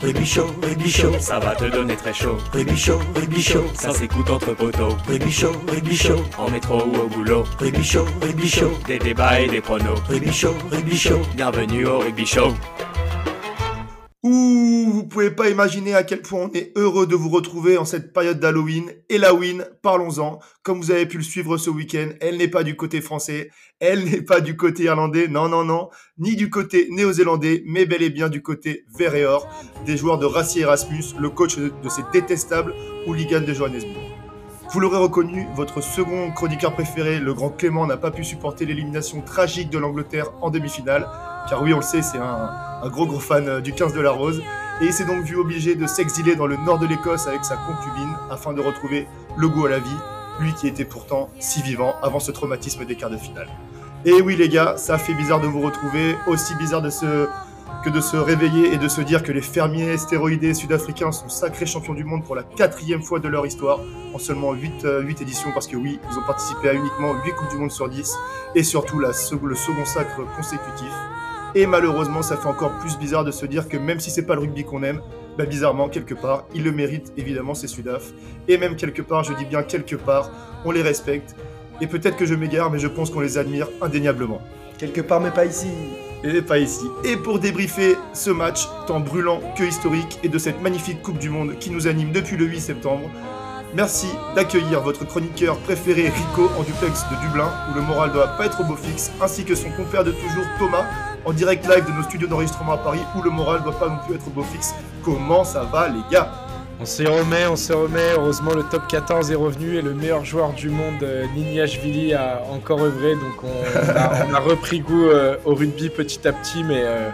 Rugby chaud, rugby chaud, ça va te donner très chaud. Rugby chaud, rugby chaud, ça s'écoute entre poteaux. Rugby chaud, rugby chaud, en métro ou au boulot. Rugby chaud, rugby chaud, des débats et des pronos. Rugby chaud, rugby chaud, bienvenue au show. Ouh, vous pouvez pas imaginer à quel point on est heureux de vous retrouver en cette période d'Halloween. Et la win, parlons-en. Comme vous avez pu le suivre ce week-end, elle n'est pas du côté français, elle n'est pas du côté irlandais, non, non, non, ni du côté néo-zélandais, mais bel et bien du côté vert et or, des joueurs de Rassi Erasmus, le coach de, ces détestables hooligans de Johannesburg. Vous l'aurez reconnu, votre second chroniqueur préféré, le grand Clément, n'a pas pu supporter l'élimination tragique de l'Angleterre en demi-finale. Car oui, on le sait, c'est un, gros gros fan euh, du 15 de la Rose. Et il s'est donc vu obligé de s'exiler dans le nord de l'Écosse avec sa concubine afin de retrouver le goût à la vie, lui qui était pourtant si vivant avant ce traumatisme des quarts de finale. Et oui les gars, ça fait bizarre de vous retrouver, aussi bizarre de se que de se réveiller et de se dire que les fermiers stéroïdés sud-africains sont sacrés champions du monde pour la quatrième fois de leur histoire, en seulement 8, euh, 8 éditions, parce que oui, ils ont participé à uniquement 8 Coupes du Monde sur 10, et surtout le second sacre consécutif. Et malheureusement, ça fait encore plus bizarre de se dire que même si c'est pas le rugby qu'on aime, bah bizarrement, quelque part, ils le méritent, évidemment, ces Sudaf. Et même quelque part, je dis bien quelque part, on les respecte. Et peut-être que je m'égare, mais je pense qu'on les admire indéniablement Quelque part, mais pas ici. Et pas ici. Et pour débriefer ce match, tant brûlant que historique, et de cette magnifique Coupe du Monde qui nous anime depuis le 8 septembre, merci d'accueillir votre chroniqueur préféré Rico en duplex de Dublin, où le moral doit pas être au beau fixe, ainsi que son compère de toujours Thomas, en direct live de nos studios d'enregistrement à Paris, où le moral doit pas non plus être au beau fixe. Comment ça va les gars? On s'y remet, on s'y remet. Heureusement, le top 14 est revenu et le meilleur joueur du monde, euh, Niniashvili, a encore œuvré. Donc, on, a, repris goût euh, au rugby petit à petit, mais euh,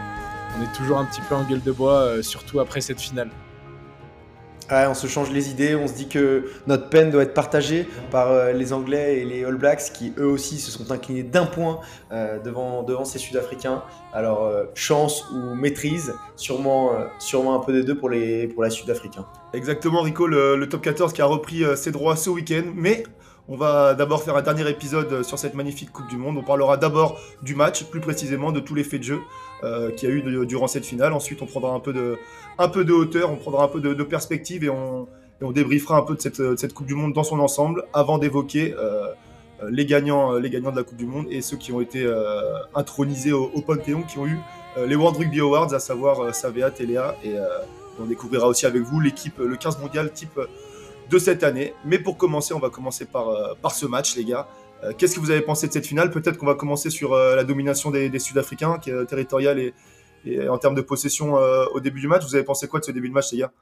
on est toujours un petit peu en gueule de bois, surtout après cette finale. Ouais, on se change les idées, on se dit que notre peine doit être partagée par euh, les Anglais et les All Blacks qui eux aussi se sont inclinés d'un point euh, devant, ces Sud-Africains. Alors euh, chance ou maîtrise, sûrement, sûrement un peu des deux pour, les, Sud-Africains. Exactement, Rico, le, top 14 qui a repris ses droits ce week-end. Mais on va d'abord faire un dernier épisode sur cette magnifique Coupe du Monde. On parlera d'abord du match, plus précisément de tous les faits de jeu euh, qu'il y a eu de- durant cette finale. Ensuite, on prendra un peu de, un peu de hauteur, on prendra un peu de, perspective et on, et débriefera un peu de cette, Coupe du Monde dans son ensemble avant d'évoquer euh, les, gagnants, euh, les gagnants de la Coupe du Monde et ceux qui ont été euh, intronisés au, Panthéon, qui ont eu les World Rugby Awards, à savoir Savea, Téléa et on découvrira aussi avec vous l'équipe, le 15 mondial type de cette année. Mais pour commencer, on va commencer par ce match, les gars. Euh, Qu'est-ce que vous avez pensé de cette finale? Peut-être qu'on va commencer sur euh, la domination des, des Sud-Africains, qui est euh, territoriale et, et en termes de possession au début du match. Vous avez pensé quoi de ce début de match, les gars?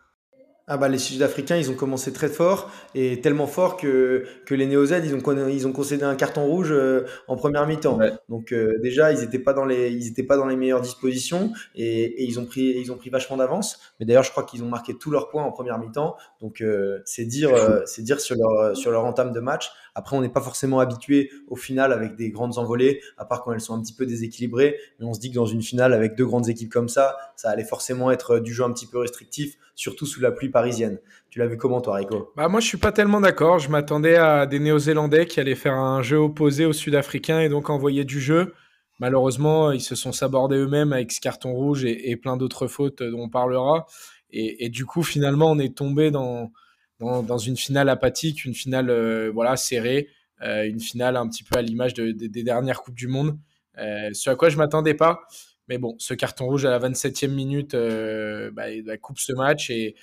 Ah bah les Sud-Africains, ils ont commencé très fort et tellement fort que, que les Néo-Z, ils ont, ils ont concédé un carton rouge euh, en première mi-temps. Ouais. Donc euh, déjà, ils n'étaient pas dans les, ils étaient pas dans les meilleures dispositions et, et ils ont pris, ils ont pris vachement d'avance. Mais d'ailleurs, je crois qu'ils ont marqué tous leurs points en première mi-temps. Donc euh, c'est dire, euh, c'est dire sur leur, sur leur entame de match. Après, on n'est pas forcément habitué au final avec des grandes envolées, à part quand elles sont un petit peu déséquilibrées. Mais on se dit que dans une finale avec deux grandes équipes comme ça, ça allait forcément être du jeu un petit peu restrictif, surtout sous la pluie parisienne. Tu l'as vu comment, toi, Rico? Bah, moi, je suis pas tellement d'accord. Je m'attendais à des Néo-Zélandais qui allaient faire un jeu opposé aux Sud-Africains et donc envoyer du jeu. Malheureusement, ils se sont sabordés eux-mêmes avec ce carton rouge et, plein d'autres fautes dont on parlera. Et, du coup, finalement, on est tombé dans, dans, une finale apathique, une finale euh, voilà serrée, euh, une finale un petit peu à l'image de- de- des dernières Coupes du Monde. Euh, ce à quoi je m'attendais pas. Mais bon, ce carton rouge à la 27e minute euh, bah, il coupe ce match et,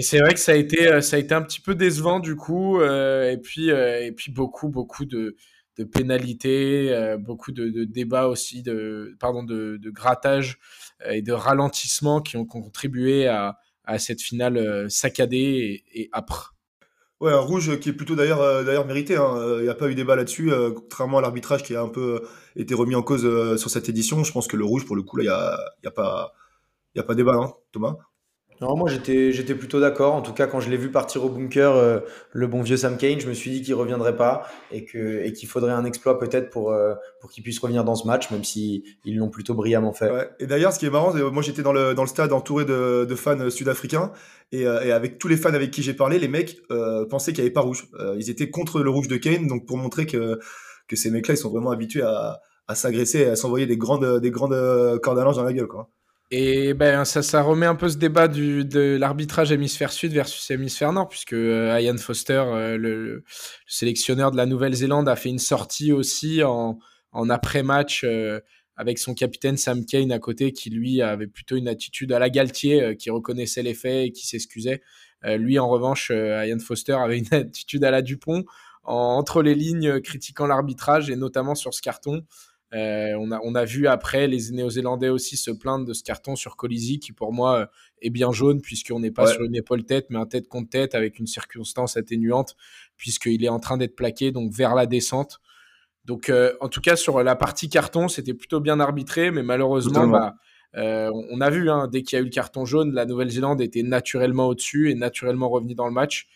c'est vrai que ça a été, euh, ça a été un petit peu décevant du coup, euh, et puis beaucoup beaucoup de, pénalités, beaucoup de, débats aussi, de pardon, de, grattage et de ralentissement qui ont contribué à, cette finale saccadée et, et âpre. Ouais, un rouge qui est plutôt d'ailleurs euh, d'ailleurs mérité. hein. Euh, Il n'y a pas eu débat là-dessus, euh, contrairement à l'arbitrage qui a un peu euh, été remis en cause euh, sur cette édition. Je pense que le rouge, pour le coup, là, il n'y a, y a, pas- a pas débat, hein, Thomas. Non, moi j'étais j'étais plutôt d'accord. En tout cas, quand je l'ai vu partir au bunker, euh, le bon vieux Sam Kane, je me suis dit qu'il reviendrait pas et que et qu'il faudrait un exploit peut-être pour euh, pour qu'il puisse revenir dans ce match, même si ils l'ont plutôt brillamment fait. Ouais. Et d'ailleurs, ce qui est marrant, c'est- moi j'étais dans le, dans le stade entouré de, de fans sud-africains, et, euh, et avec tous les fans avec qui j'ai parlé, les mecs euh, pensaient qu'il n'y avait pas rouge. Euh, ils étaient contre le rouge de Kane, donc pour montrer que, que ces mecs-là, ils sont vraiment habitués à, à s'agresser et à s'envoyer des grandes, des grandes euh, cordes à dans la gueule. Quoi. Et ben ça, ça remet un peu ce débat du, de l'arbitrage hémisphère sud versus hémisphère nord, puisque euh, Ian Foster, euh, le, sélectionneur de la Nouvelle-Zélande, a fait une sortie aussi en, en après-match euh, avec son capitaine Sam Kane à côté, qui lui avait plutôt une attitude à la Galtier, qui reconnaissait les faits et qui s'excusait. lui, en revanche, Ian Foster avait une attitude à la Dupont, entre les lignes, critiquant l'arbitrage et notamment sur ce carton. Euh, on, a, on a vu après les Néo-Zélandais aussi se plaindre de ce carton sur Colisi qui pour moi euh, est bien jaune puisqu'on n'est pas sur une épaule-tête mais un tête contre tête avec une circonstance atténuante puisqu'il est en train d'être plaqué donc vers la descente. Donc euh, en tout cas sur la partie carton c'était plutôt bien arbitré mais malheureusement bah, on a vu hein, dès qu'il y a eu le carton jaune la Nouvelle-Zélande était naturellement au-dessus et naturellement revenu dans le match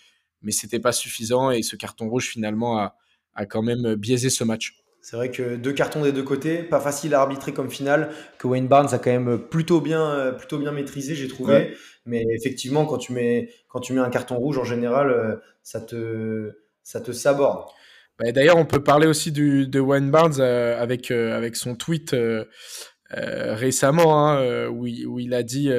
mais c'était pas suffisant et ce carton rouge finalement a, a quand même biaisé ce match. C'est vrai que deux cartons des deux côtés, pas facile à arbitrer comme finale, que Wayne Barnes a quand même plutôt bien, plutôt bien maîtrisé, j'ai trouvé. Mais effectivement, quand tu, mets, quand tu mets un carton rouge, en général, euh, ça te, ça te saborde. Bah, d'ailleurs, on peut parler aussi du, de Wayne Barnes euh, avec, euh, avec son tweet récemment, hein, où, il, où, il, a dit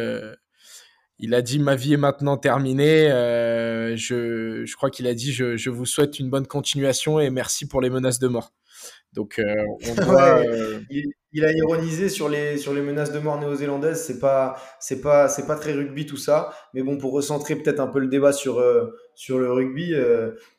il a dit ma vie est maintenant terminée. je, je crois qu'il a dit je, je, vous souhaite une bonne continuation et merci pour les menaces de mort. Donc, euh, euh, il, a ironisé sur les, sur les menaces de mort néo-zélandaises. C'est pas, c'est pas, c'est pas très rugby tout ça. Mais bon, pour recentrer peut-être un peu le débat sur, euh, sur le rugby,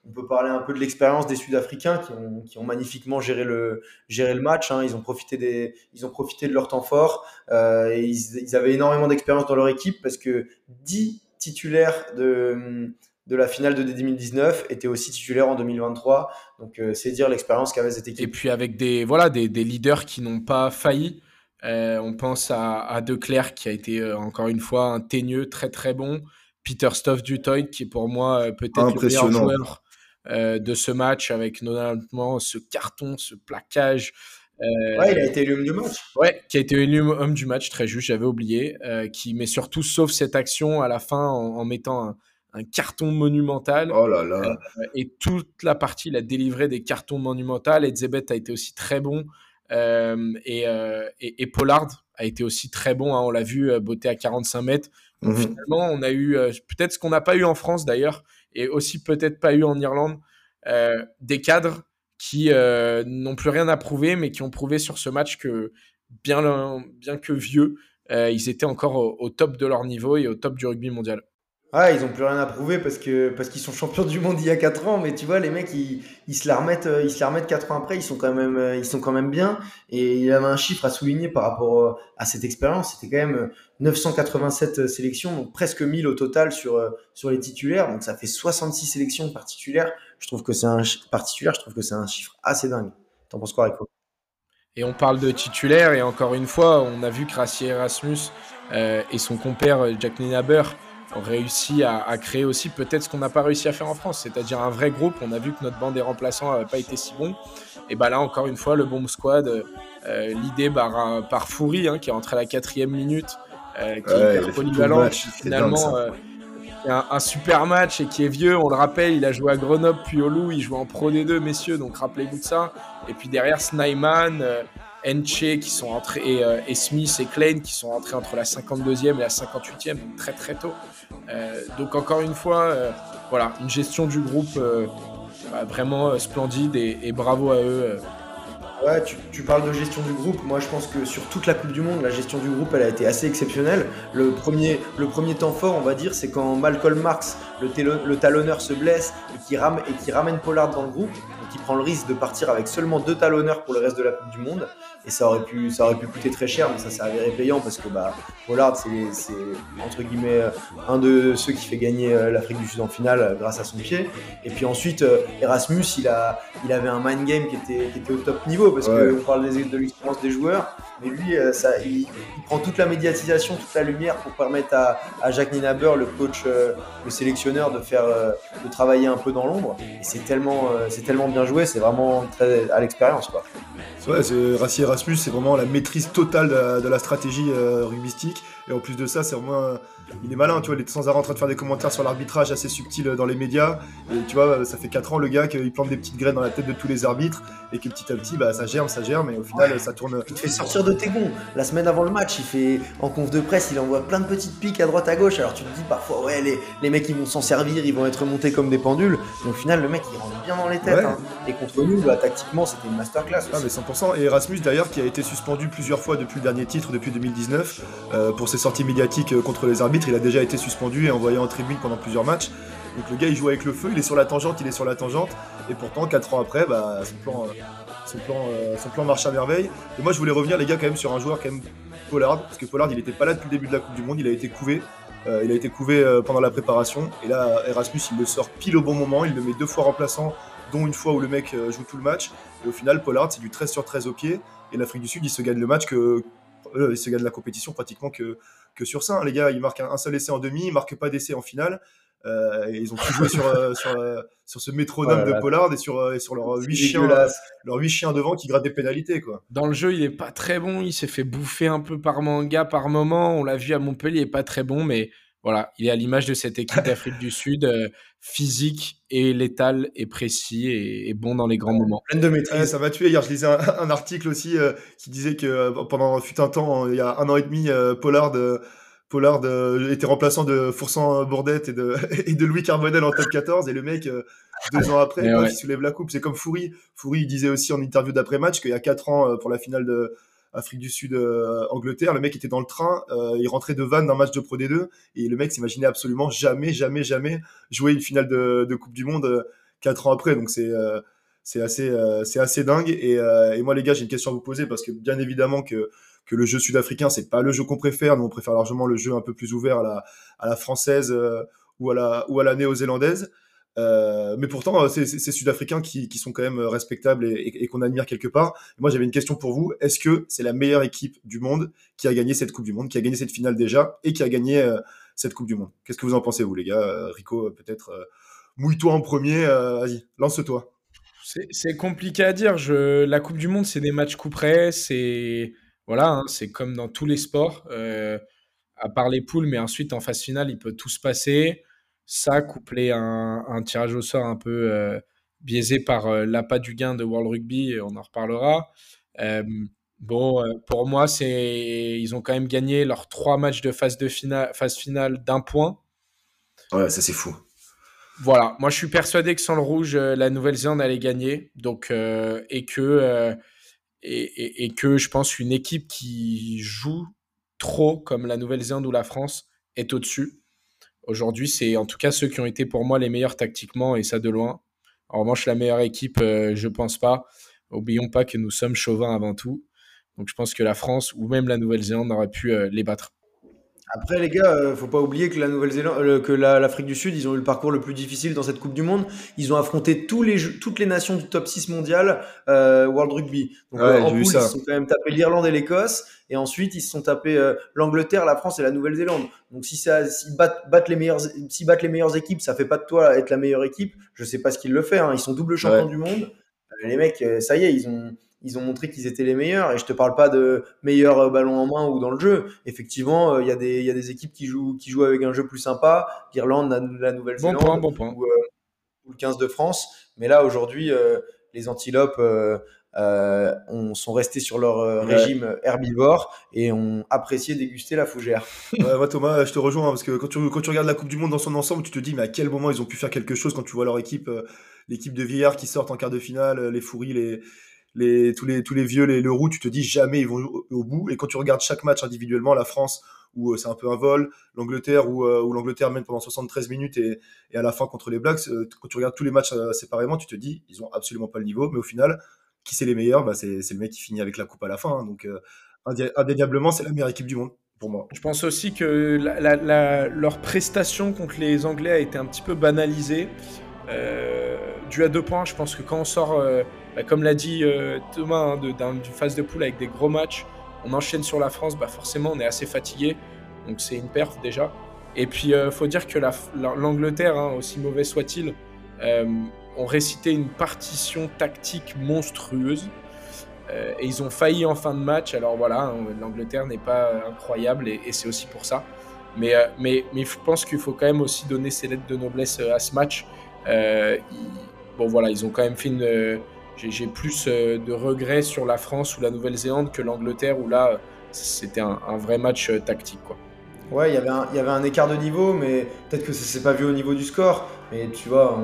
on peut parler un peu de l'expérience des Sud-Africains qui ont, qui ont magnifiquement géré le, géré le match. Hein. Ils ont profité des, ils ont profité de leur temps fort. et ils, ils avaient énormément d'expérience dans leur équipe parce que 10 titulaires de de la finale de 2019 était aussi titulaire en 2023. Donc euh, c'est dire l'expérience qu'avait cette équipe. Et puis avec des, voilà, des, leaders qui n'ont pas failli. Euh, on pense à, à Declerc qui a été euh, encore une fois un teigneux très très bon. Peter Stoff du qui est pour moi peut-être le meilleur joueur de ce match avec notamment ce carton, ce plaquage. ouais, il a été élu homme du match. Ouais, qui a été élu homme du match, très juste, j'avais oublié. qui, mais surtout, sauf cette action à la fin en, mettant un, un carton monumental. Oh là là. Euh, et toute la partie, il a délivré des cartons monumentaux. Et Zebet a été aussi très bon. Euh, euh, et, et, Pollard a été aussi très bon. Hein. on l'a vu, beauté à 45 mètres. Donc mhm. finalement, on a eu peut-être ce qu'on n'a pas eu en France d'ailleurs, et aussi peut-être pas eu en Irlande, des cadres qui n'ont plus rien à prouver, mais qui ont prouvé sur ce match que bien, bien que vieux, ils étaient encore au, top de leur niveau et au top du rugby mondial. Ah, ils ont plus rien à prouver parce que parce qu'ils sont champions du monde il y a 4 ans, mais tu vois les mecs ils, ils se la remettent euh, ils se la remettent 4 ans après, ils sont quand même euh, ils sont quand même bien et il y avait un chiffre à souligner par rapport euh, à cette expérience, c'était quand même 987 sélections donc presque 1000 au total sur sur les titulaires, donc ça fait 66 sélections par titulaire. Je trouve que c'est un particulier, je trouve que c'est un chiffre assez dingue. T'en penses quoi Rico? Et on parle de titulaires et encore une fois, on a vu que Erasmus et son compère Jack Ninaber ont réussi à, créer aussi peut-être ce qu'on n'a pas réussi à faire en France, c'est-à-dire un vrai groupe. On a vu que notre bande des remplaçants n'avait pas été si bon. Et bah là, encore une fois, le Bomb Squad, euh, l'idée par, par Foury, hein, qui est rentré à la quatrième minute, euh, qui est hyper polyvalent, qui finalement euh, un, un, super match et qui est vieux. On le rappelle, il a joué à Grenoble puis au Loup, il joue en Pro D2, messieurs, donc rappelez-vous de ça. Et puis derrière, Snyman. Enche qui sont entrés euh, et, Smith et Klein qui sont entrés entre la 52e et la 58e, donc très très tôt. Euh, donc encore une fois, euh, voilà, une gestion du groupe bah, vraiment splendide et, bravo à eux. Ouais, tu, parles de gestion du groupe. Moi, je pense que sur toute la Coupe du Monde, la gestion du groupe, elle a été assez exceptionnelle. Le premier, le premier temps fort, on va dire, c'est quand Malcolm Marx, le, talonneur, se blesse et et qui ramène Pollard dans le groupe, qui prend le risque de partir avec seulement deux talonneurs pour le reste de la Coupe du Monde. Et ça aurait pu ça aurait pu coûter très cher mais ça s'est avéré payant parce que bah Pollard c'est entre guillemets un de ceux qui fait gagner euh, l'Afrique du Sud en finale euh, grâce à son pied. Et puis ensuite euh, Erasmus il a il avait un mind game qui était, qui était au top niveau parce qu'on parle des, de l'expérience des joueurs. Mais lui ça il, prend toute la médiatisation toute la lumière pour permettre à, à Jacques Ninaber le coach le sélectionneur de faire de travailler un peu dans l'ombre. Et c'est tellement c'est tellement bien joué c'est vraiment très à l'expérience quoi Ouais, Rassi Erasmus, c'est vraiment la maîtrise totale de la, stratégie euh, rugbyistique. Et en plus de ça, c'est vraiment il est malin, tu vois, il est sans arrêt en train de faire des commentaires sur l'arbitrage assez subtil dans les médias. Et tu vois, ça fait 4 ans le gars qu'il plante des petites graines dans la tête de tous les arbitres et que petit à petit, bah, ça germe, ça germe, et au final, ça tourne. Il te fait sortir de tes gonds. La semaine avant le match, il fait en conf de presse, il envoie plein de petites piques à droite à gauche. Alors tu te dis parfois, ouais, les, les mecs ils vont s'en servir, ils vont être montés comme des pendules. Mais au final, le mec il rentre bien dans les têtes. Hein. Et contre nous, bah, tactiquement, c'était une masterclass. Ah, mais 100%. Et Erasmus d'ailleurs, qui a été suspendu plusieurs fois depuis le dernier titre, depuis 2019, euh, pour ses sorties médiatiques euh, contre les arbitres, il a déjà été suspendu et envoyé en tribune pendant plusieurs matchs. Donc le gars il joue avec le feu, il est sur la tangente, il est sur la tangente, et pourtant 4 ans après, bah, son, plan, euh, son, plan, euh, son plan marche à merveille. Et moi je voulais revenir les gars quand même sur un joueur quand même Pollard, parce que Pollard il n'était pas là depuis le début de la Coupe du Monde, il a été couvé. Il a été couvé pendant la préparation et là Erasmus il le sort pile au bon moment, il le met deux fois remplaçant, dont une fois où le mec joue tout le match. Et au final Pollard c'est du 13 sur 13 au pied et l'Afrique du Sud il se gagne le match que il se gagne la compétition pratiquement que, que sur ça. Hein. Les gars, ils marquent un, seul essai en demi, ils marquent pas d'essai en finale. Euh, et ils ont tout joué sur, euh, sur, euh, sur, ce métronome de Pollard et sur, et sur leurs 8 chiens, leurs huit chiens devant qui grattent des pénalités. Quoi. Dans le jeu, il est pas très bon. Il s'est fait bouffer un peu par manga par moment. On l'a vu à Montpellier, il est pas très bon, mais voilà, il est à l'image de cette équipe d'Afrique du Sud, euh, physique et létal et précis et, bon dans les grands moments. Pleine de maîtrise. ça m'a tué hier. Je lisais un, article aussi euh, qui disait que euh, pendant fut un temps, il y a un an et demi, Pollard, Pollard était remplaçant de Foursan Bourdette et de, et de Louis Carbonel en top 14 et le mec deux ans après, il soulève la coupe. C'est comme Foury. Foury disait aussi en interview d'après-match qu'il y a quatre ans pour la finale de Afrique du Sud, euh, Angleterre. Le mec était dans le train, euh, il rentrait de Vannes d'un match de Pro D2 et le mec s'imaginait absolument jamais, jamais, jamais jouer une finale de, Coupe du Monde euh, quatre ans après. Donc c'est c'est assez c'est assez dingue. Et, moi les gars, j'ai une question à vous poser parce que bien évidemment que que le jeu sud-africain c'est pas le jeu qu'on préfère. Nous on préfère largement le jeu un peu plus ouvert à la à la française ou à la ou à la néo-zélandaise. Euh, mais pourtant, euh, c'est ces Sud-Africains qui, sont quand même euh, respectables et, qu'on admire quelque part. Moi, j'avais une question pour vous. Est-ce que c'est la meilleure équipe du monde qui a gagné cette Coupe du Monde, qui a gagné cette finale déjà et qui a gagné cette Coupe du Monde? Qu'est-ce que vous en pensez, vous, les gars? Rico, peut-être mouille-toi en premier. Vas-y, lance-toi. C'est compliqué à dire. La Coupe du Monde, c'est des matchs coup près. C'est voilà, hein, c'est comme dans tous les sports, à part les poules, mais ensuite en phase finale, il peut tout se passer ça couplé à un, tirage au sort un peu euh, biaisé par euh, l'appât du gain de World Rugby, on en reparlera. Euh, bon, pour moi, c'est ils ont quand même gagné leurs trois matchs de phase, de finale, phase finale d'un point. Ouais, ça c'est fou. Voilà, moi je suis persuadé que sans le rouge, la Nouvelle-Zélande allait gagner. Donc, et, que, et, et, que je pense qu'une équipe qui joue trop comme la Nouvelle-Zélande ou la France est au-dessus. Aujourd'hui, c'est en tout cas ceux qui ont été pour moi les meilleurs tactiquement et ça de loin. En revanche, la meilleure équipe, euh, je pense pas. Oublions pas que nous sommes chauvins avant tout. Donc je pense que la France ou même la Nouvelle-Zélande aurait pu euh, les battre. Après, les gars, euh, faut pas oublier que la Nouvelle-Zélande, que l'Afrique du Sud, ils ont eu le parcours le plus difficile dans cette Coupe du Monde. Ils ont affronté tous les, toutes les nations du top 6 mondial World Rugby. Donc en poule, ils se sont quand même tapés l'Irlande et l'Écosse. Et ensuite, ils se sont tapés l'Angleterre, la France et la Nouvelle-Zélande. Donc si ça, s'ils battent, les meilleures, s'ils battent les meilleures équipes, ça fait pas de toi être la meilleure équipe. Je sais pas ce qu'ils le fait. Hein. Ils sont double champions du monde. Euh, les mecs, euh, ça y est, ils ont, ils ont montré qu'ils étaient les meilleurs. Et je te parle pas de meilleurs euh, ballons en main ou dans le jeu. Effectivement, il y a des, il y a des équipes qui jouent, qui jouent avec un jeu plus sympa. L'Irlande, la, Nouvelle-Zélande, bon bon ou, le 15 de France. Mais là, aujourd'hui, les Antilopes euh, on, sont restés sur leur euh, régime herbivore et ont apprécié déguster la fougère. moi Thomas, je te rejoins hein, parce que quand tu, quand tu regardes la Coupe du Monde dans son ensemble, tu te dis mais à quel moment ils ont pu faire quelque chose quand tu vois leur équipe, euh, l'équipe de Villard qui sortent en quart de finale, les Fouris, les, les, tous, les, tous les vieux, les Leroux, tu te dis jamais ils vont au, bout. Et quand tu regardes chaque match individuellement, la France, où c'est un peu un vol, l'Angleterre, où, où l'Angleterre mène pendant 73 minutes et, et, à la fin contre les Blacks, quand tu regardes tous les matchs séparément, tu te dis ils ont absolument pas le niveau, mais au final, qui c'est les meilleurs? Bah, c'est, le mec qui finit avec la coupe à la fin. Hein. donc, euh, indéniablement, c'est la meilleure équipe du monde. Pour moi. Je pense aussi que leur prestation contre les Anglais a été un petit peu banalisée. Euh, dû à deux points, je pense que quand on sort, euh, bah, comme l'a dit euh, Thomas, hein, d'une phase de poule avec des gros matchs, on enchaîne sur la France, bah forcément on est assez fatigué, donc c'est une perte déjà. Et puis il faut dire que l'Angleterre, hein, aussi mauvais soit-il, ont récité une partition tactique monstrueuse. et ils ont failli en fin de match. Alors voilà, hein, l'Angleterre n'est pas incroyable et, c'est aussi pour ça. Mais, mais, mais je pense qu'il faut quand même aussi donner ses lettres de noblesse à ce match. bon voilà, ils ont quand même fait une j'ai plus euh, de regrets sur la France ou la Nouvelle-Zélande que l'Angleterre, où là, c'était un, vrai match euh, tactique. Quoi. Ouais, il y avait un, écart de niveau, mais peut-être que ça s'est pas vu au niveau du score. Mais tu vois,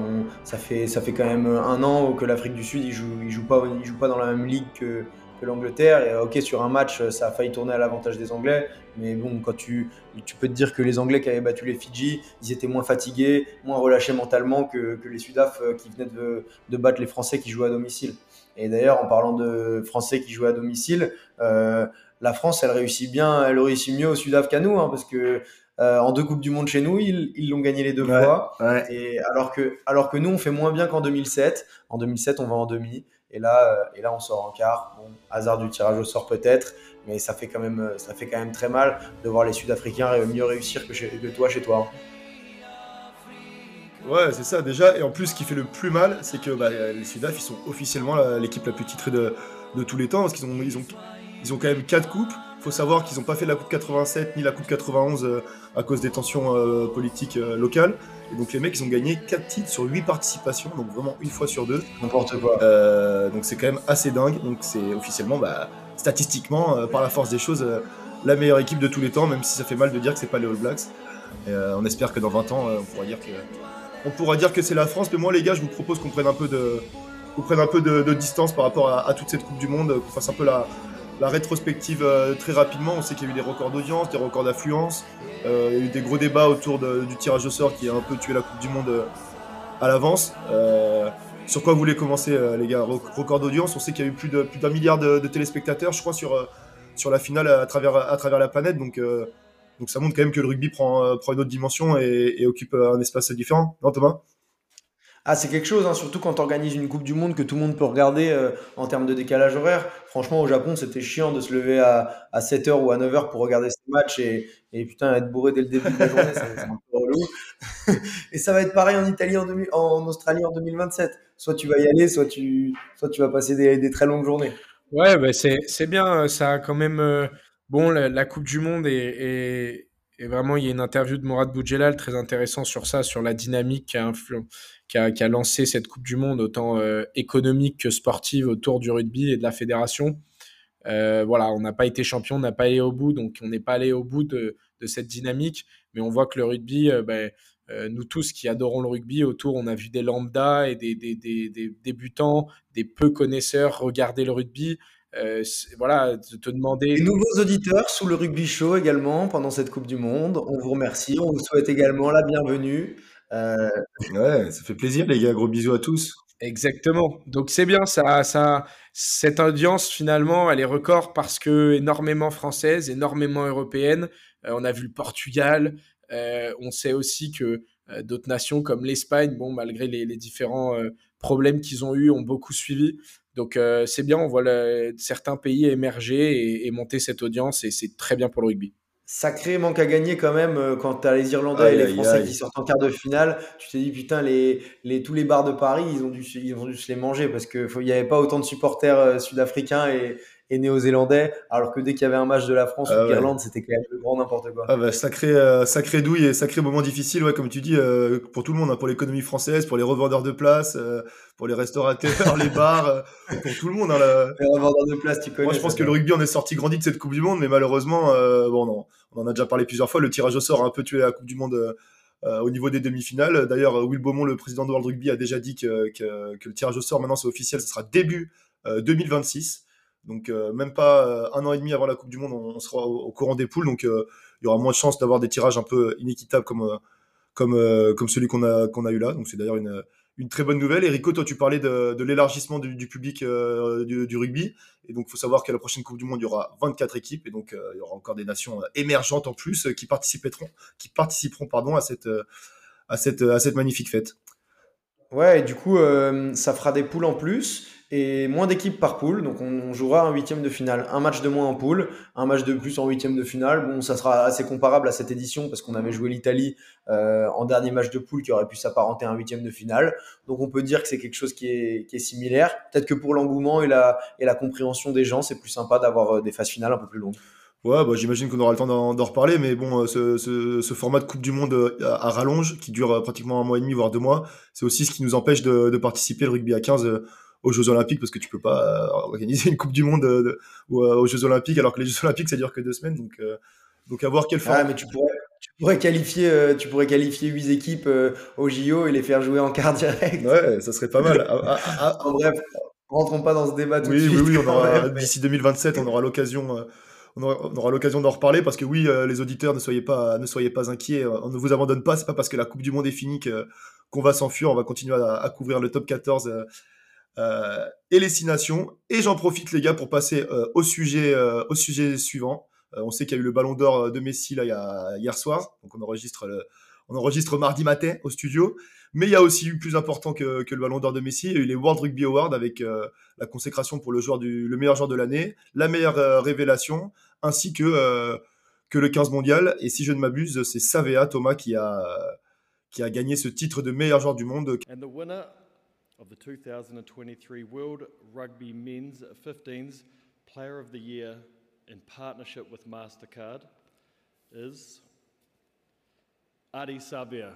ça, fait, ça fait quand même un an que l'Afrique du Sud, il joue, il joue, pas, il joue pas dans la même ligue que, que l'Angleterre. Et ok, sur un match, ça a failli tourner à l'avantage des Anglais. Mais bon, quand tu, tu peux te dire que les Anglais qui avaient battu les Fidji, ils étaient moins fatigués, moins relâchés mentalement que, que les Sudaf euh, qui venaient de, de, battre les Français qui jouaient à domicile. Et d'ailleurs, en parlant de Français qui jouaient à domicile, euh, la France, elle réussit bien, elle réussit mieux au Sudaf qu'à nous, hein, parce que euh, en deux coupes du monde chez nous, ils l'ont gagné les deux fois. Et alors que, alors que nous, on fait moins bien qu'en 2007. En 2007, on va en demi. Et là, euh, et là, on sort en quart. Bon, hasard du tirage au sort peut-être, mais ça fait quand même, euh, ça fait quand même très mal de voir les Sud-Africains mieux réussir que, toi chez toi. Ouais, c'est ça déjà. Et en plus, ce qui fait le plus mal, c'est que bah, les Sudaf, ils sont officiellement l'équipe la plus titrée de, de, tous les temps, parce qu'ils ont, ils ont, ils ont quand même 4 coupes. Faut savoir qu'ils n'ont pas fait la Coupe 87 ni la Coupe 91 euh, à cause des tensions politiques locales. Et donc les mecs, ils ont gagné 4 titres sur 8 participations, donc vraiment une fois sur deux. N'importe quoi. Euh, donc c'est quand même assez dingue. Donc c'est officiellement, bah, statistiquement, euh, par la force des choses, euh, la meilleure équipe de tous les temps, même si ça fait mal de dire que c'est pas les All Blacks. on espère que dans 20 ans, on pourra dire que, on pourra dire que c'est la France. Mais moi, les gars, je vous propose qu'on prenne un peu de, qu'on prenne un peu de, distance par rapport à, toute cette Coupe du Monde, qu'on fasse un peu la, la rétrospective très rapidement. On sait qu'il y a eu des records d'audience, des records d'affluence. Euh, il y a eu des gros débats autour du tirage au sort qui a un peu tué la Coupe du Monde euh, à l'avance. Euh, sur quoi vous voulez commencer, les gars? Record d'audience, on sait qu'il y a eu plus d'un milliard de, téléspectateurs, je crois, sur, la finale à travers, la planète. Donc, donc ça montre quand même que le rugby prend, prend une autre dimension et, et occupe un espace différent. Non, Thomas? Ah, c'est quelque chose, hein, surtout quand tu organises une Coupe du Monde que tout le monde peut regarder euh, en termes de décalage horaire. Franchement, au Japon, c'était chiant de se lever à, à 7h ou à 9h pour regarder ce match et, putain, être bourré dès le début de la journée, et ça va être pareil en Italie, en, Australie en 2027. Soit tu vas y aller, soit tu, vas passer des, très longues journées. Ouais, bah c'est bien. Ça a quand même. Euh, bon, la, Coupe du Monde est, et vraiment, il y a une interview de Mourad Boudjelal très intéressant sur ça, sur la dynamique qui a, qui qui a lancé cette Coupe du Monde, autant euh, économique que sportive, autour du rugby et de la fédération. Euh, voilà, on n'a pas été champion, on n'a pas allé au bout, donc on n'est pas allé au bout de, cette dynamique. Mais on voit que le rugby, euh, ben, nous tous qui adorons le rugby, autour, on a vu des lambdas et des débutants, des peu connaisseurs regarder le rugby. Euh, voilà, te demander. Des nouveaux auditeurs sous le Rugby Show également pendant cette Coupe du Monde. On vous remercie. On vous souhaite également la bienvenue. Euh, ouais, ça fait plaisir, les gars. Gros bisous à tous. Exactement. Donc c'est bien, ça, ça, cette audience finalement, elle est record parce que énormément française, énormément européenne. Euh, on a vu le Portugal. on sait aussi que d'autres nations comme l'Espagne, bon, malgré les, les différents problèmes qu'ils ont eu, ont beaucoup suivi. Donc euh, c'est bien, on voit certains pays émerger et, monter cette audience et c'est très bien pour le rugby. Sacré manque à gagner quand même euh, quand tu as les Irlandais et les Français qui sortent en quart de finale. Tu te dis putain, les, les, tous les bars de Paris, ils ont dû, ils ont dû se les manger parce qu'il n'y avait pas autant de supporters euh, sud-africains et, et néo-zélandais, alors que dès qu'il y avait un match de la France ou d'Irlande, ah c'était quand même le grand n'importe quoi. Ah bah, sacré, euh, sacré douille et sacré moment difficile, ouais, comme tu dis, euh, pour tout le monde, hein, pour l'économie française, pour les revendeurs de places, euh, pour les restaurateurs, les bars, pour tout le monde. Hein, Les revendeurs de places, tu connais. Moi, je pense que le rugby en est sorti grandi de cette Coupe du Monde, mais malheureusement, bon, non, on en a déjà parlé plusieurs fois, le tirage au sort a un peu tué la Coupe du Monde. au niveau des demi-finales. D'ailleurs, Will Beaumont, le président de World Rugby, a déjà dit que, que, que le tirage au sort, maintenant c'est officiel, ce sera début 2026. Donc euh, même pas euh, un an et demi avant la Coupe du Monde, on, sera au, courant des poules. Donc euh, il y aura moins de chances d'avoir des tirages un peu inéquitables comme comme comme celui qu'on a qu'on a eu là. Donc c'est d'ailleurs une une très bonne nouvelle. Erico, toi, tu parlais de, de l'élargissement du, du, public du, du, rugby. Et donc, il faut savoir qu'à la prochaine Coupe du Monde, il y aura 24 équipes. Et donc, il y aura encore des nations émergentes en plus qui participeront, qui participeront pardon, à, cette, à, cette, à cette magnifique fête. Ouais, et du coup, ça fera des poules en plus. Et moins d'équipes par poule. Donc on, jouera un huitième de finale, un match de moins en poule, un match de plus en huitième de finale. Bon, ça sera assez comparable à cette édition parce qu'on avait joué l'Italie euh, en dernier match de poule qui aurait pu s'apparenter à un huitième de finale. Donc on peut dire que c'est quelque chose qui est, similaire. Peut-être que pour l'engouement et la, compréhension des gens, c'est plus sympa d'avoir euh, des phases finales un peu plus longues. Ouais, bah, j'imagine qu'on aura le temps d'en reparler, mais bon, euh, ce, format de Coupe du Monde à, rallonge, qui dure pratiquement un mois et demi, voire deux mois, c'est aussi ce qui nous empêche de, de participer le rugby à 15 aux Jeux Olympiques parce que tu peux pas organiser une Coupe du Monde aux Jeux Olympiques alors que les Jeux Olympiques ça dure que deux semaines donc donc à voir quelle forme. Ah, mais tu pourrais, tu pourrais qualifier, euh, tu pourrais qualifier 8 équipes euh, au JO et les faire jouer en quart direct. Ouais, ça serait pas mal. Ah, ah, ah, en bref, rentrons pas dans ce débat tout oui, de suite. Oui, oui, d'ici 2027, on aura l'occasion. Euh, on aura, l'occasion d'en reparler parce que oui, les auditeurs, ne soyez pas, ne soyez pas inquiets. On ne vous abandonne pas. C'est pas parce que la Coupe du Monde est finie qu'on va s'enfuir. On va continuer à, couvrir le top 14 et les 6 nations. Et j'en profite, les gars, pour passer au sujet, au sujet suivant. Euh, on sait qu'il y a eu le Ballon d'Or de Messi là, hier soir, donc on enregistre, on enregistre mardi matin au studio. Mais il y a aussi eu plus important que, le Ballon d'Or de Messi, il y a eu les World Rugby Awards avec euh, la consécration pour le, joueur du, le meilleur joueur de l'année, la meilleure euh, révélation, ainsi que, que le 15 mondial. Et si je ne m'abuse, c'est Savea Thomas qui a, qui a gagné ce titre de meilleur joueur du monde. Of the 2023 World Rugby Men's 15s Player of the Year in partnership with MasterCard is Adi Sabia.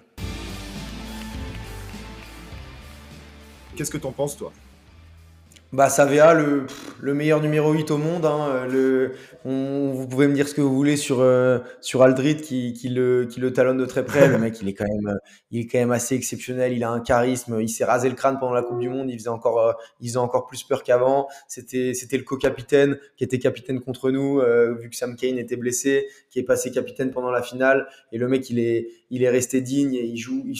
Qu'est-ce que t'en penses, toi bah, Savea, le, le meilleur numéro 8 au monde. Hein, le, on, vous pouvez me dire ce que vous voulez sur, euh, sur Aldrit qui, qui, le, qui le talonne de très près. Le mec, il est, quand même, il est quand même assez exceptionnel. Il a un charisme. Il s'est rasé le crâne pendant la Coupe du Monde. Il faisait encore, euh, il faisait encore plus peur qu'avant. C'était, c'était le co-capitaine qui était capitaine contre nous, euh, vu que Sam Kane était blessé, qui est passé capitaine pendant la finale. Et le mec, il est, il est resté digne et il joue. Il,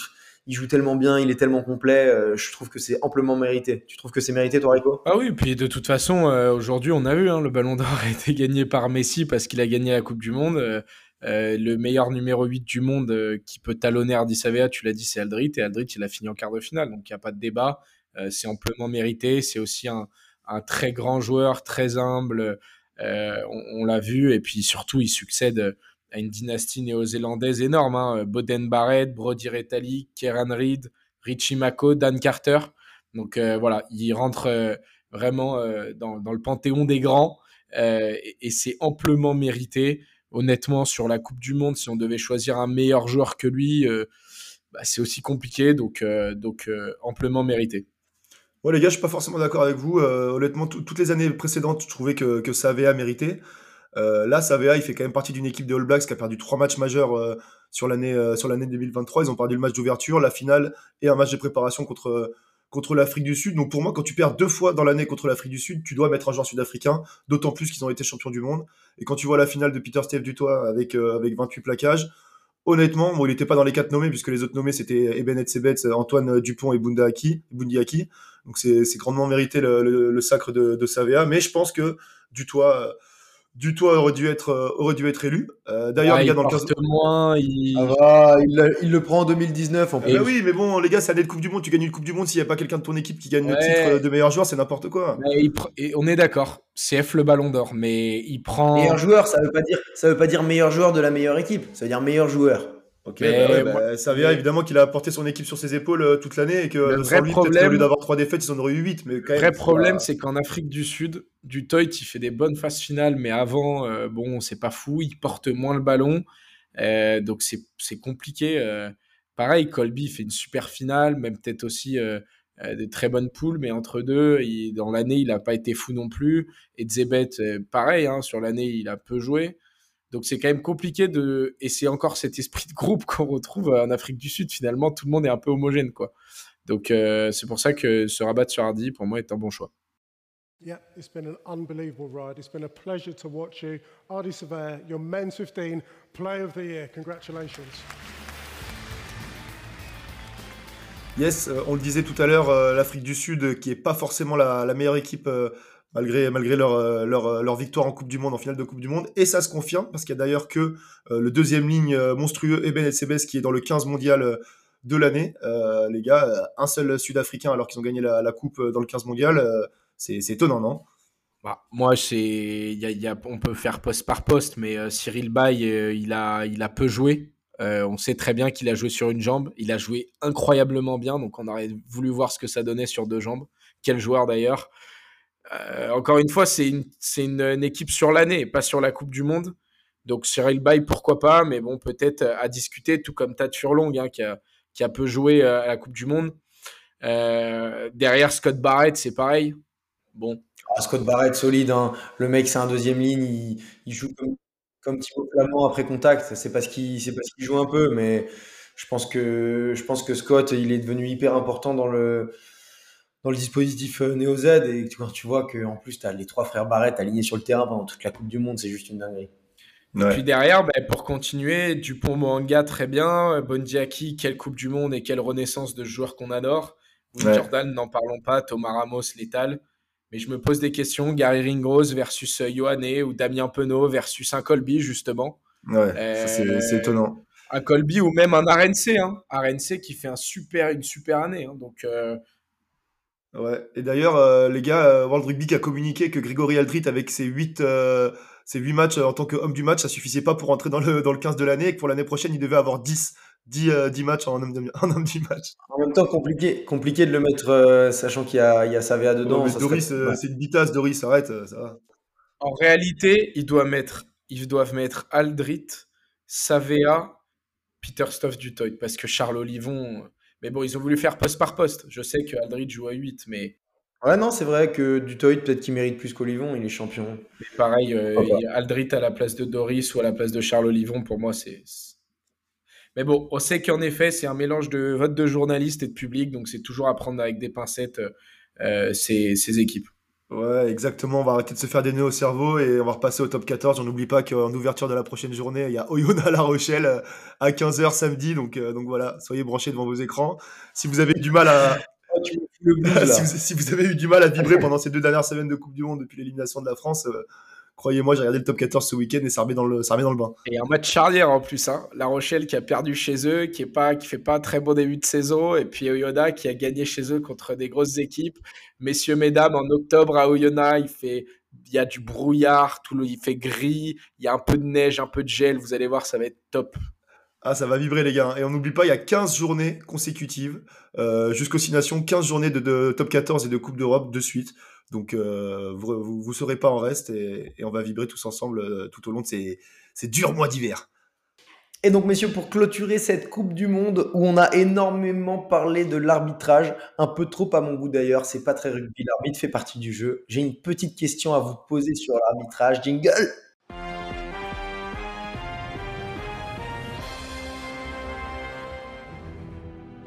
il joue tellement bien, il est tellement complet. Euh, je trouve que c'est amplement mérité. Tu trouves que c'est mérité, toi, Rico? Ah oui, puis de toute façon, euh, aujourd'hui, on a vu, hein, le Ballon d'Or a été gagné par Messi parce qu'il a gagné la Coupe du Monde. Euh, le meilleur numéro 8 du monde qui peut talonner Ardi Savea, tu l'as dit, c'est Aldrit. Et Aldrit, il a fini en quart de finale. Donc, il n'y a pas de débat. c'est amplement mérité. C'est aussi un, très grand joueur, très humble. on, on l'a vu. Et puis, surtout, il succède à une dynastie néo-zélandaise énorme. Hein. Boden Barrett, Brody Retallick, Kieran Reid, Richie Mako, Dan Carter. Donc euh, voilà, il rentre euh, vraiment euh, dans, le panthéon des grands et, et c'est amplement mérité. Honnêtement, sur la Coupe du Monde, si on devait choisir un meilleur joueur que lui, bah, c'est aussi compliqué, donc, donc amplement mérité. Ouais, les gars, je suis pas forcément d'accord avec vous. honnêtement, toutes les années précédentes, je trouvais que, que ça avait à mériter. Euh, là, Savea, il fait quand même partie d'une équipe des All Blacks qui a perdu trois matchs majeurs euh, sur l'année euh, sur l'année 2023. Ils ont perdu le match d'ouverture, la finale et un match de préparation contre contre l'Afrique du Sud. Donc pour moi, quand tu perds deux fois dans l'année contre l'Afrique du Sud, tu dois mettre un joueur sud-africain, d'autant plus qu'ils ont été champions du monde. Et quand tu vois la finale de Peter Steve Dutoit avec, avec 28 plaquages, honnêtement, bon, il n'était pas dans les quatre nommés, puisque les autres nommés, c'était Eben Sebet, Antoine Dupont et Bundiaki. Donc c'est grandement mérité le, le, sacre de, de Savea. Mais je pense que Dutoit Dutoit aurait dû être, euh, aurait dû être élu. Euh, d'ailleurs, ah, les gars, dans le cas. Moins, il... Ah, il, il, le prend en 2019 en plus. Ah oui, mais bon, les gars, c'est l'année de Coupe du Monde. Tu gagnes une Coupe du Monde s'il n'y a pas quelqu'un de ton équipe qui gagne le titre de meilleur joueur, c'est n'importe quoi. Et on est d'accord, CF le ballon d'or, mais il prend. Meilleur joueur, ça veut pas dire, ça veut pas dire meilleur joueur de la meilleure équipe, ça veut dire meilleur joueur. Ok, bah bah, ça vient évidemment qu'il a porté son équipe sur ses épaules euh, toute l'année et que le sans lui, problème, au lieu d'avoir trois défaites, ils en auraient eu huit. Mais le vrai problème, c'est qu'en Afrique du Sud, du Toit, il fait des bonnes phases finales, mais avant, euh, bon, c'est pas fou, il porte moins le ballon, euh, donc c'est compliqué. pareil, Colby fait une super finale, même peut-être aussi des très bonnes poules, mais entre deux, dans l'année, il n'a pas été fou non plus. Et Zebet, pareil, hein, sur l'année, il a peu joué. Donc c'est quand même compliqué de et c'est encore cet esprit de groupe qu'on retrouve en Afrique du Sud finalement tout le monde est un peu homogène quoi. Donc euh, c'est pour ça que se rabattre sur Hardy pour moi est un bon choix. Yeah, it's been an unbelievable ride. It's been a pleasure to watch you. Hardy Surveyor, your men's 15 Play of the Year. Congratulations. Yes, euh, on le disait tout à l'heure, euh, l'Afrique du Sud, qui est pas forcément la, la meilleure équipe malgré, malgré leur, euh, leur, euh, leur, victoire en Coupe du Monde, en finale de Coupe du Monde. Et ça se confirme, parce qu'il y a d'ailleurs que euh, le deuxième ligne monstrueux, Eben qui est dans le 15 mondial de l'année. les gars, un seul Sud-Africain, alors qu'ils ont gagné la, Coupe dans le 15 mondial, C'est étonnant, non? Bah, moi, c'est, on peut faire poste par poste, mais Cyril Bay, il, a, il a peu joué. On sait très bien qu'il a joué sur une jambe. Il a joué incroyablement bien, donc on aurait voulu voir ce que ça donnait sur deux jambes. Quel joueur d'ailleurs. Encore une fois, c'est une, équipe sur l'année, pas sur la Coupe du Monde. Donc Cyril Bay, pourquoi pas, mais bon, peut-être à discuter, tout comme Tad Furlong, hein, qui, a, peu joué à la Coupe du Monde. derrière Scott Barrett, c'est pareil. Bon, ah, Scott Barrett, solide. Hein. Le mec, c'est un deuxième ligne. Il, joue comme, comme Thibaut Flamand après contact. C'est parce qu'il joue un peu, mais je pense que Scott, il est devenu hyper important dans le dans le dispositif euh, Neo Z. Et quand tu vois qu'en plus, tu as les trois frères Barrett alignés sur le terrain pendant toute la Coupe du Monde, c'est juste une dinguerie. Et puis derrière, ben, pour continuer, Dupont Moanga, très bien. Bondiaki, quelle Coupe du Monde et quelle renaissance de joueurs qu'on adore. Jordan, n'en parlons pas. Thomas Ramos, létal. Mais je me pose des questions. Gary Ringrose versus Yohanné euh, ou Damien Penaud versus un Colby, justement. Ouais, c'est euh, étonnant. Un Colby ou même un RNC. Hein. RNC qui fait un super, une super année. Hein. Donc. Euh, ouais. Et d'ailleurs, les gars, World Rugby a communiqué que Grégory Aldrit, avec ses 8, ses 8 matchs en tant qu'homme du match, ça suffisait pas pour entrer dans le, dans le 15 de l'année et que pour l'année prochaine, il devait avoir 10. 10, euh, matchs en homme, de, match. En même temps, compliqué, compliqué de le mettre, euh, sachant qu'il y a, il y a Savea dedans. Doris, euh, c'est une bitasse, Doris, arrête, ça va. En réalité, ils doivent mettre, ils doivent mettre Aldrit, Savea, Peter Stoff du Toy, parce que Charles Olivon. Mais bon, ils ont voulu faire poste par poste. Je sais que Aldrit joue à 8, mais. Ouais, non, c'est vrai que Dutoit, peut-être qu'il mérite plus qu'Olivon, il est champion. Mais pareil, Aldrit à la place de Doris ou à la place de Charles Olivon, pour moi, c'est mais bon, on sait qu'en effet, c'est un mélange de vote de journalistes et de public, donc c'est toujours à prendre avec des pincettes euh, ces, ces, équipes. Ouais, exactement. On va arrêter de se faire des nœuds au cerveau et on va repasser au top 14. On n'oublie pas qu'en ouverture de la prochaine journée, il y a Oyonnax La Rochelle euh, à 15h samedi. Donc, euh, donc voilà, soyez branchés devant vos écrans. Si vous avez du mal à. si, vous, avez eu du mal à vibrer pendant ces deux dernières semaines de Coupe du Monde depuis l'élimination de la France, Croyez-moi, j'ai regardé le top 14 ce week-end et ça remet dans le, ça dans le bain. Et un match charnière en plus. Hein. La Rochelle qui a perdu chez eux, qui est pas, qui fait pas un très bon début de saison. Et puis Oyonnax qui a gagné chez eux contre des grosses équipes. Messieurs, mesdames, en octobre à Oyonnax, il fait, il y a du brouillard, tout le, il fait gris, il y a un peu de neige, un peu de gel. Vous allez voir, ça va être top. Ah, ça va vibrer, les gars. Et on n'oublie pas, il y a 15 journées consécutives euh, jusqu'aux 6 nations, 15 journées de, de, top 14 et de Coupe d'Europe de suite. Donc, euh, vous ne serez pas en reste et, on va vibrer tous ensemble euh, tout au long de ces, ces durs mois d'hiver. Et donc, messieurs, pour clôturer cette Coupe du Monde où on a énormément parlé de l'arbitrage, un peu trop à mon goût d'ailleurs, c'est pas très rugby, l'arbitre fait partie du jeu. J'ai une petite question à vous poser sur l'arbitrage. Jingle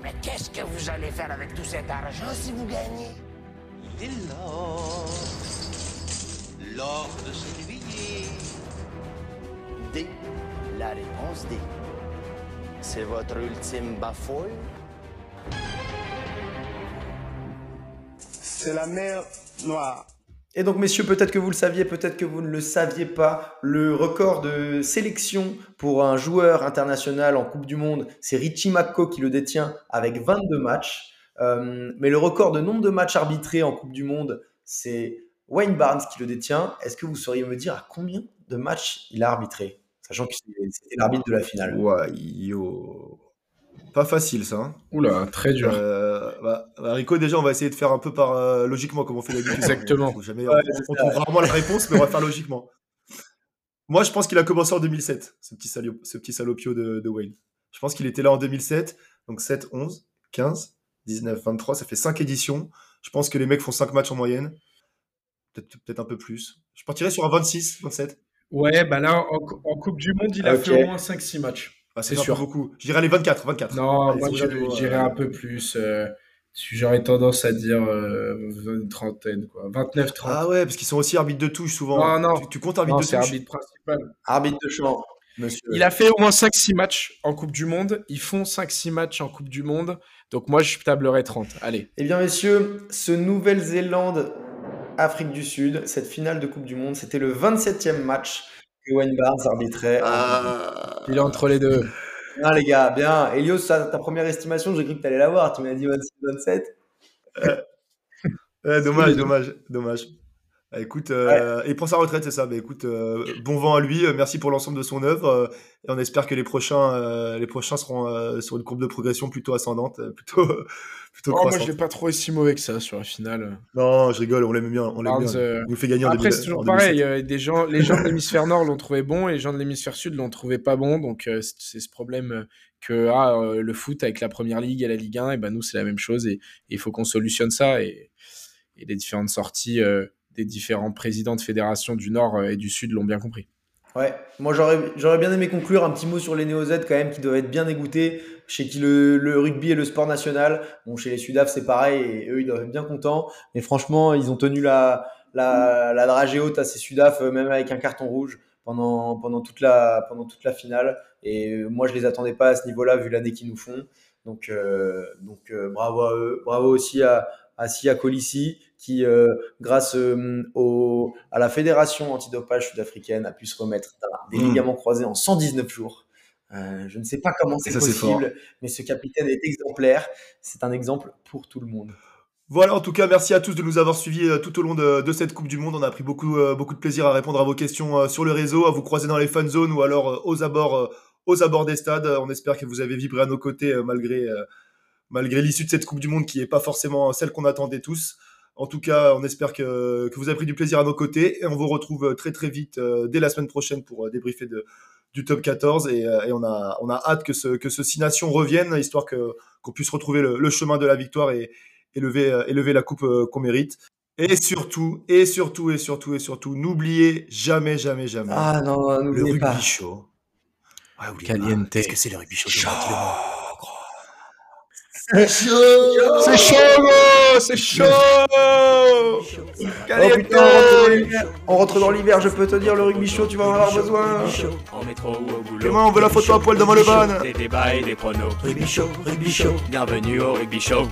Mais qu'est-ce que vous allez faire avec tout cet argent si vous gagnez? L'or, l'or de Sylvie. D, la réponse D. C'est votre ultime bafouille? C'est la mer noire. Et donc, messieurs, peut-être que vous le saviez, peut-être que vous ne le saviez pas, le record de sélection pour un joueur international en Coupe du Monde, c'est Richie McCaw qui le détient avec 22 matchs. Euh, mais le record de nombre de matchs arbitrés en Coupe du Monde, c'est Wayne Barnes qui le détient. Est-ce que vous sauriez me dire à combien de matchs il a arbitré? Sachant que c'était l'arbitre de la finale. Ouais, yo. Pas facile ça. Hein. Oula, très dur. Euh, bah, bah, Rico, déjà, on va essayer de faire un peu par euh, logiquement comme on fait d'habitude. Exactement. On, jamais, on, trouve rarement la réponse, mais on va faire logiquement. Moi, je pense qu'il a commencé en 2007, ce petit, ce petit salopio de, de Wayne. Je pense qu'il était là en 2007, donc 7, 11, 15, 19, 23, ça fait 5 éditions. Je pense que les mecs font 5 matchs en moyenne. Peut-être un peu plus. Je partirais sur un 26, 27. Ouais, bah là, en, Coupe du Monde, il a fait au moins 5-6 matchs. Ah, c'est sûr. beaucoup. J'irais les 24, 24. Non, moi, j'irais un peu plus. Euh, j'aurais tendance à dire euh, une trentaine, quoi. 29, 30. Ah ouais, parce qu'ils sont aussi arbitres de touche souvent. Non, non. Tu, comptes arbitre de touche arbitre principal. Arbitre de champ. Il a fait au moins 5-6 matchs en Coupe du Monde. Ils font 5-6 matchs en Coupe du Monde. Donc moi, je tablerai 30. Allez. Eh bien, messieurs, ce Nouvelle-Zélande, Afrique du Sud, cette finale de Coupe du Monde, c'était le 27e match que Wayne Barnes arbitrait. Ah. Il est entre les deux. Bien, les gars, bien. Elios, ta première estimation, j'ai cru que tu allais l'avoir. Tu m'as dit 26-27. Ouais, dommage, dommage, dommage. Bah, écoute, euh, et il prend sa retraite, c'est ça. Bah, écoute, euh, bon vent à lui. euh, Merci pour l'ensemble de son œuvre. euh, et on espère que les prochains, les prochains seront sur une courbe de progression plutôt ascendante, plutôt, plutôt Oh, moi, je l'ai pas trouvé si mauvais que ça sur la finale. Non, je rigole, on l'aime bien. On l'aime bien. Il nous fait gagner Après, 2000 c'est toujours en pareil. 2007. des gens, les gens de l'hémisphère nord l'ont trouvé bon et les gens de l'hémisphère sud l'ont trouvé pas bon. Donc, c'est ce problème que ah, le foot avec la première ligue et la Ligue 1, et ben nous, c'est la même chose et il faut qu'on solutionne ça. Et, et les différentes sorties des différents présidents de fédérations du nord euh, et du sud l'ont bien compris. Ouais, moi j'aurais bien aimé conclure un petit mot sur les Néo-Z quand même qui doivent être bien dégoûtés, chez qui le, rugby est le sport national. Bon, chez les Sudaf c'est pareil et eux ils doivent être bien contents. Mais franchement, ils ont tenu la, la, la dragée haute à ces Sudaf, euh, même avec un carton rouge pendant, toute, la, finale. Et euh, moi je les attendais pas à ce niveau-là vu l'année qu'ils nous font. Donc, bravo à eux, bravo aussi à, à Sia Colissi qui, euh, grâce euh, au, à la fédération antidopage sud-africaine, a pu se remettre des Mm. ligaments croisés en 119 jours. Euh, je ne sais pas comment c'est possible, mais ce capitaine est exemplaire. C'est un exemple pour tout le monde. Voilà, en tout cas, merci à tous de nous avoir suivis tout au long de, de cette Coupe du Monde. On a pris beaucoup, beaucoup de plaisir à répondre à vos questions sur le réseau, à vous croiser dans les fan zones ou alors aux abords, aux abords des stades. On espère que vous avez vibré à nos côtés malgré, malgré l'issue de cette Coupe du Monde qui n'est pas forcément celle qu'on attendait tous. En tout cas, on espère que, que vous avez pris du plaisir à nos côtés et on vous retrouve euh, très très vite euh, dès la semaine prochaine pour euh, débriefer de, du top 14 et, et on, a, on a hâte que ce, que ce Six Nations revienne, histoire que, qu'on puisse retrouver le, le chemin de la victoire et, élever la coupe qu'on mérite. Et surtout, et surtout, et surtout, et surtout, n'oubliez jamais, jamais, jamais Ah non, le rugby pas. oubliez pas. Caliente. Qu'est-ce que c'est le rugby C'est chaud, C'est chaud Oh putain, on rentre dans l'hiver. Je peux te dire, le rugby show, tu vas en avoir besoin. En métro ou au boulot. Clément, on veut la photo à poil devant le van. Des débats et des pronos. Rugby show, rugby show. Bienvenue au rugby show.